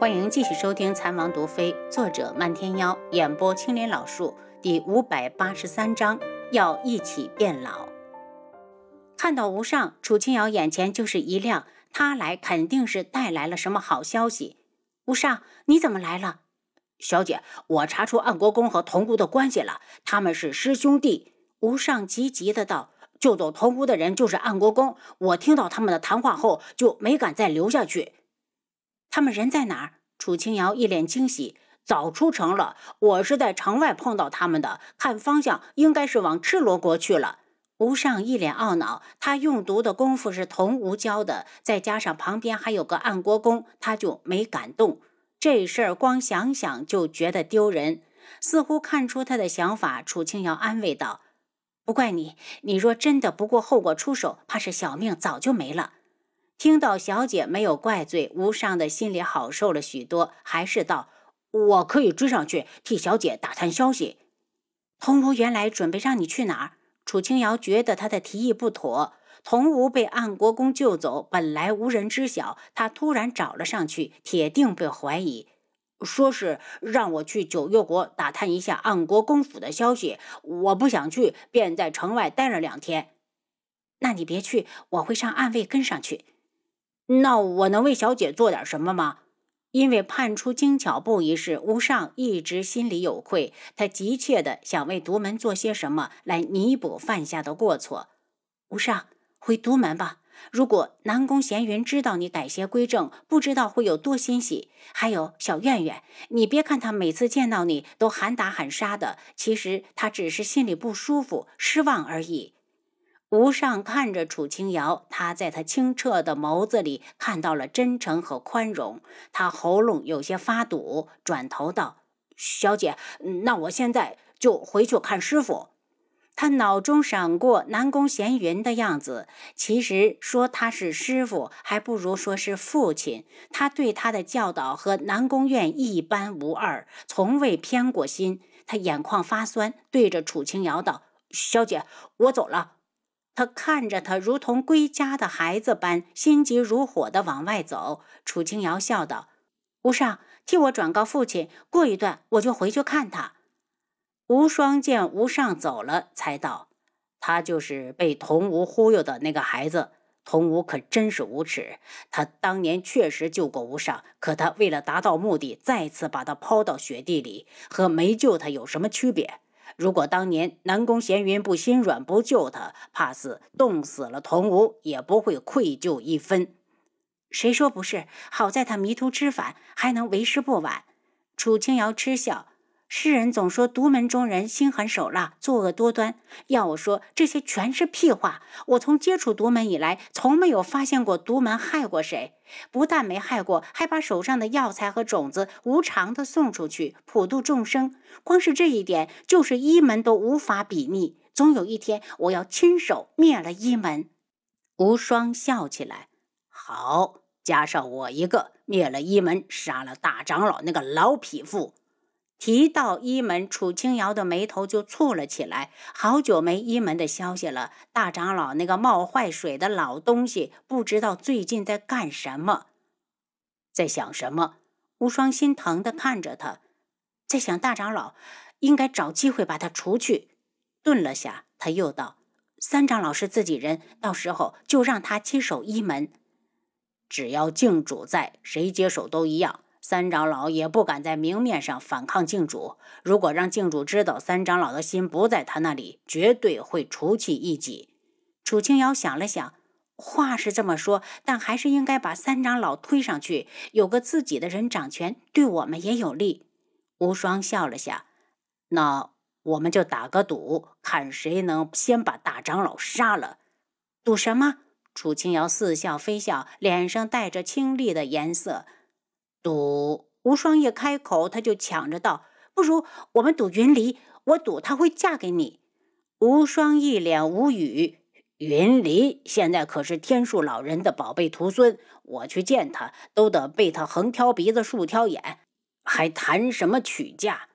欢迎继续收听《残王毒妃》，作者漫天妖，演播青莲老树，第五百八十三章，要一起变老。看到吴尚，楚清瑶眼前就是一亮，他来肯定是带来了什么好消息。吴尚，你怎么来了？小姐，我查出暗国公和童屋的关系了，他们是师兄弟。吴尚急急的道：“救走童屋的人就是暗国公，我听到他们的谈话后就没敢再留下去。”他们人在哪儿？楚清瑶一脸惊喜，早出城了。我是在城外碰到他们的，看方向应该是往赤罗国去了。吴尚一脸懊恼，他用毒的功夫是童吴教的，再加上旁边还有个暗国公，他就没敢动。这事儿光想想就觉得丢人。似乎看出他的想法，楚清瑶安慰道：“不怪你，你若真的不顾后果出手，怕是小命早就没了。”听到小姐没有怪罪，无上的心里好受了许多，还是道：“我可以追上去替小姐打探消息。”童吴原来准备让你去哪儿？楚清瑶觉得他的提议不妥。童吴被暗国公救走，本来无人知晓，他突然找了上去，铁定被怀疑。说是让我去九月国打探一下暗国公府的消息，我不想去，便在城外待了两天。那你别去，我会上暗卫跟上去。那我能为小姐做点什么吗？因为判出精巧布一事，吴尚一直心里有愧，他急切的想为独门做些什么来弥补犯下的过错。吴尚，回独门吧。如果南宫闲云知道你改邪归正，不知道会有多欣喜。还有小苑苑，你别看他每次见到你都喊打喊杀的，其实他只是心里不舒服、失望而已。吴尚看着楚清瑶，他在他清澈的眸子里看到了真诚和宽容。他喉咙有些发堵，转头道：“小姐，那我现在就回去看师傅。”他脑中闪过南宫闲云的样子，其实说他是师傅，还不如说是父亲。他对他的教导和南宫院一般无二，从未偏过心。他眼眶发酸，对着楚清瑶道：“小姐，我走了。”他看着他，如同归家的孩子般心急如火地往外走。楚清瑶笑道：“吴尚，替我转告父亲，过一段我就回去看他。”无双见吴尚走了，才道：“他就是被童无忽悠的那个孩子。童无可真是无耻，他当年确实救过吴尚，可他为了达到目的，再次把他抛到雪地里，和没救他有什么区别？”如果当年南宫闲云不心软不救他，怕是冻死了童无也不会愧疚一分。谁说不是？好在他迷途知返，还能为时不晚。楚清瑶嗤笑。世人总说独门中人心狠手辣、作恶多端，要我说，这些全是屁话。我从接触独门以来，从没有发现过独门害过谁。不但没害过，还把手上的药材和种子无偿的送出去，普度众生。光是这一点，就是一门都无法比拟。总有一天，我要亲手灭了一门。无双笑起来，好，加上我一个，灭了一门，杀了大长老那个老匹夫。提到一门，楚清瑶的眉头就蹙了起来。好久没一门的消息了，大长老那个冒坏水的老东西，不知道最近在干什么，在想什么？无双心疼的看着他，在想大长老应该找机会把他除去。顿了下，他又道：“三长老是自己人，到时候就让他接手一门。只要静主在，谁接手都一样。”三长老也不敢在明面上反抗靖主。如果让靖主知道三长老的心不在他那里，绝对会除去一己。楚清瑶想了想，话是这么说，但还是应该把三长老推上去，有个自己的人掌权，对我们也有利。无双笑了下，那我们就打个赌，看谁能先把大长老杀了。赌什么？楚清瑶似笑非笑，脸上带着清丽的颜色。赌无双一开口，他就抢着道：“不如我们赌云离，我赌她会嫁给你。”无双一脸无语。云离现在可是天树老人的宝贝徒孙，我去见他都得被他横挑鼻子竖挑眼，还谈什么娶嫁？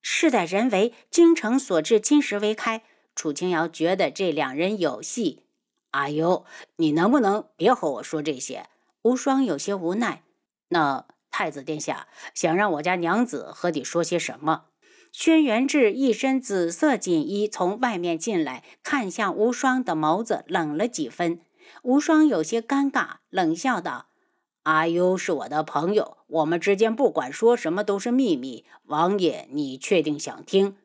事在人为，精诚所至，金石为开。楚清瑶觉得这两人有戏。阿尤，你能不能别和我说这些？无双有些无奈。那。太子殿下想让我家娘子和你说些什么？轩辕志一身紫色锦衣从外面进来，看向无双的眸子冷了几分。无双有些尴尬，冷笑道：“阿优是我的朋友，我们之间不管说什么都是秘密。王爷，你确定想听？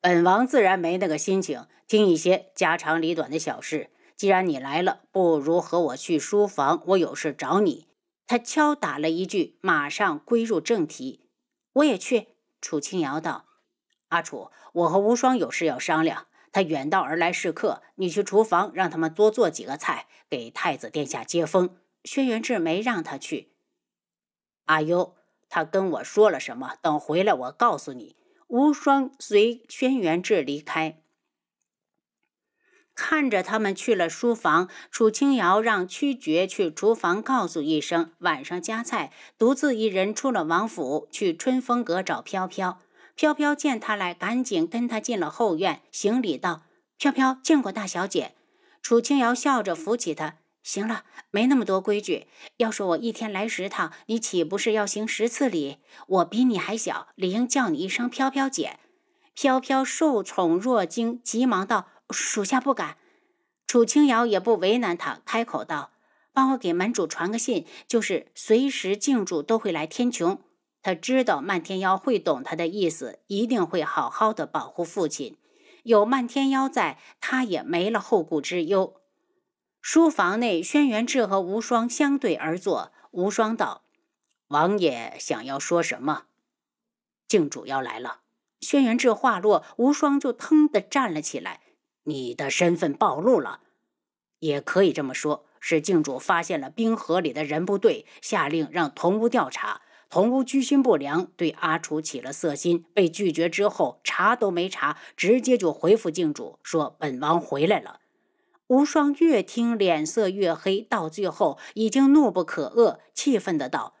本王自然没那个心情听一些家长里短的小事。既然你来了，不如和我去书房，我有事找你。”他敲打了一句，马上归入正题：“我也去。”楚清瑶道：“阿楚，我和无双有事要商量。他远道而来是客，你去厨房让他们多做几个菜，给太子殿下接风。”轩辕志没让他去。阿优，他跟我说了什么？等回来我告诉你。无双随轩辕志离开，看着他们去了书房，楚清瑶让屈绝去厨房告诉一声晚上加菜，独自一人出了王府去春风阁找飘飘。飘飘见他来，赶紧跟他进了后院，行礼道：“飘飘见过大小姐。”楚清瑶笑着扶起他。行了，没那么多规矩。要说我一天来十趟，你岂不是要行十次礼？我比你还小，理应叫你一声飘飘姐。飘飘受宠若惊，急忙道：“属下不敢。”楚清瑶也不为难他，开口道：“帮我给门主传个信，就是随时静主都会来天穹。他知道漫天妖会懂他的意思，一定会好好的保护父亲。有漫天妖在，他也没了后顾之忧。”书房内，轩辕志和无双相对而坐。无双道：“王爷想要说什么？靖主要来了。”轩辕志话落，无双就腾地站了起来：“你的身份暴露了，也可以这么说，是靖主发现了冰河里的人不对，下令让童屋调查。童屋居心不良，对阿楚起了色心。被拒绝之后，查都没查，直接就回复靖主说：‘本王回来了。’”无双越听脸色越黑，到最后已经怒不可遏，气愤的道：“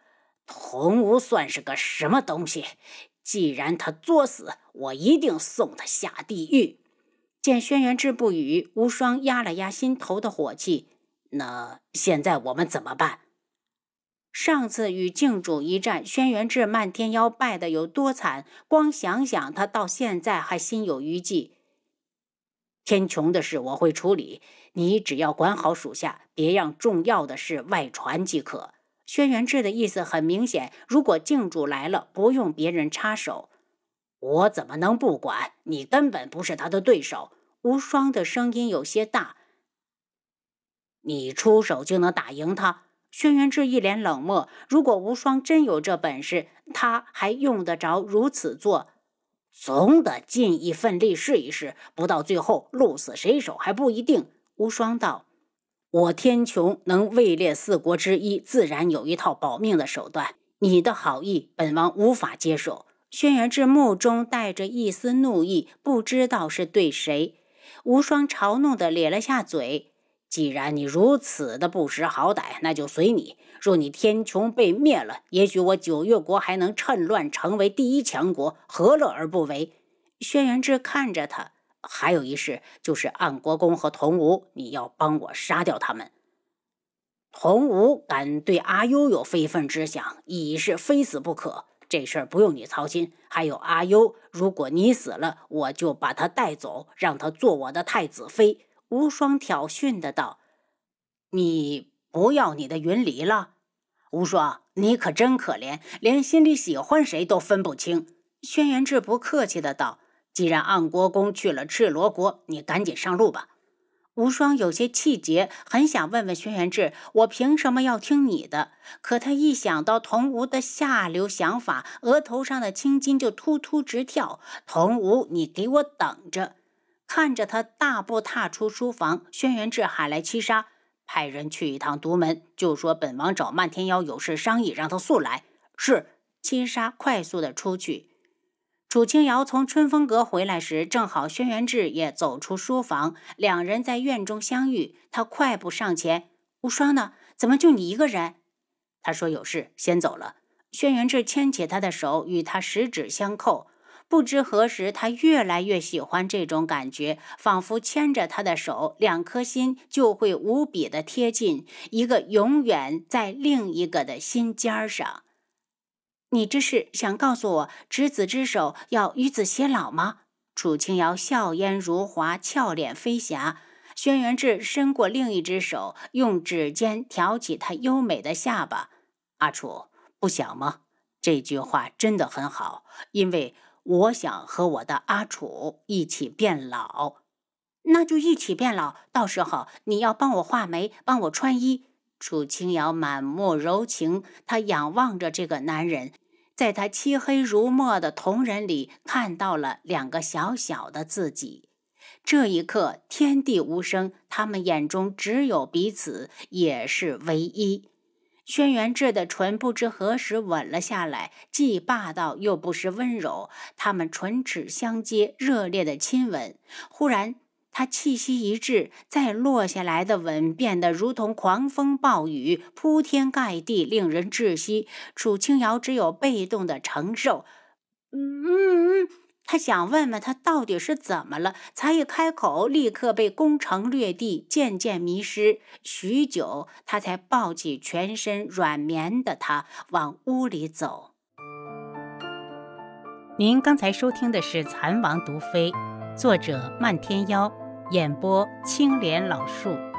童无算是个什么东西？既然他作死，我一定送他下地狱！”见轩辕志不语，无双压了压心头的火气：“那现在我们怎么办？”上次与靖主一战，轩辕志漫天妖败的有多惨，光想想他到现在还心有余悸。天穹的事我会处理。你只要管好属下，别让重要的事外传即可。轩辕志的意思很明显，如果靖主来了，不用别人插手，我怎么能不管？你根本不是他的对手。无双的声音有些大。你出手就能打赢他？轩辕志一脸冷漠。如果无双真有这本事，他还用得着如此做？总得尽一份力试一试，不到最后鹿死谁手还不一定。无双道：“我天穹能位列四国之一，自然有一套保命的手段。你的好意，本王无法接受。”轩辕志目中带着一丝怒意，不知道是对谁。无双嘲弄的咧了下嘴：“既然你如此的不识好歹，那就随你。若你天穹被灭了，也许我九月国还能趁乱成为第一强国，何乐而不为？”轩辕志看着他。还有一事，就是暗国公和童无，你要帮我杀掉他们。童无敢对阿优有非分之想，已是非死不可。这事儿不用你操心。还有阿优，如果你死了，我就把他带走，让他做我的太子妃。无双挑衅的道：“你不要你的云离了？”无双，你可真可怜，连心里喜欢谁都分不清。轩辕志不客气的道。既然暗国公去了赤罗国，你赶紧上路吧。无双有些气结，很想问问轩辕志，我凭什么要听你的？可他一想到童无的下流想法，额头上的青筋就突突直跳。童无，你给我等着！看着他大步踏出书房，轩辕志喊来七杀，派人去一趟独门，就说本王找漫天妖有事商议，让他速来。是。七杀快速的出去。楚清瑶从春风阁回来时，正好轩辕志也走出书房，两人在院中相遇。他快步上前：“无双呢？怎么就你一个人？”他说：“有事，先走了。”轩辕志牵起他的手，与他十指相扣。不知何时，他越来越喜欢这种感觉，仿佛牵着他的手，两颗心就会无比的贴近，一个永远在另一个的心尖上。你这是想告诉我执子之手要与子偕老吗？楚清瑶笑颜如华，俏脸飞霞。轩辕志伸过另一只手，用指尖挑起她优美的下巴。阿楚，不想吗？这句话真的很好，因为我想和我的阿楚一起变老。那就一起变老，到时候你要帮我画眉，帮我穿衣。楚清瑶满目柔情，她仰望着这个男人，在他漆黑如墨的瞳仁里看到了两个小小的自己。这一刻，天地无声，他们眼中只有彼此，也是唯一。轩辕志的唇不知何时吻了下来，既霸道又不失温柔。他们唇齿相接，热烈的亲吻。忽然。他气息一滞，再落下来的吻变得如同狂风暴雨，铺天盖地，令人窒息。楚清瑶只有被动的承受。嗯嗯嗯，他想问问他到底是怎么了，才一开口，立刻被攻城略地，渐渐迷失。许久，他才抱起全身软绵的他，往屋里走。您刚才收听的是《蚕王毒妃》，作者漫天妖。演播：青莲老树。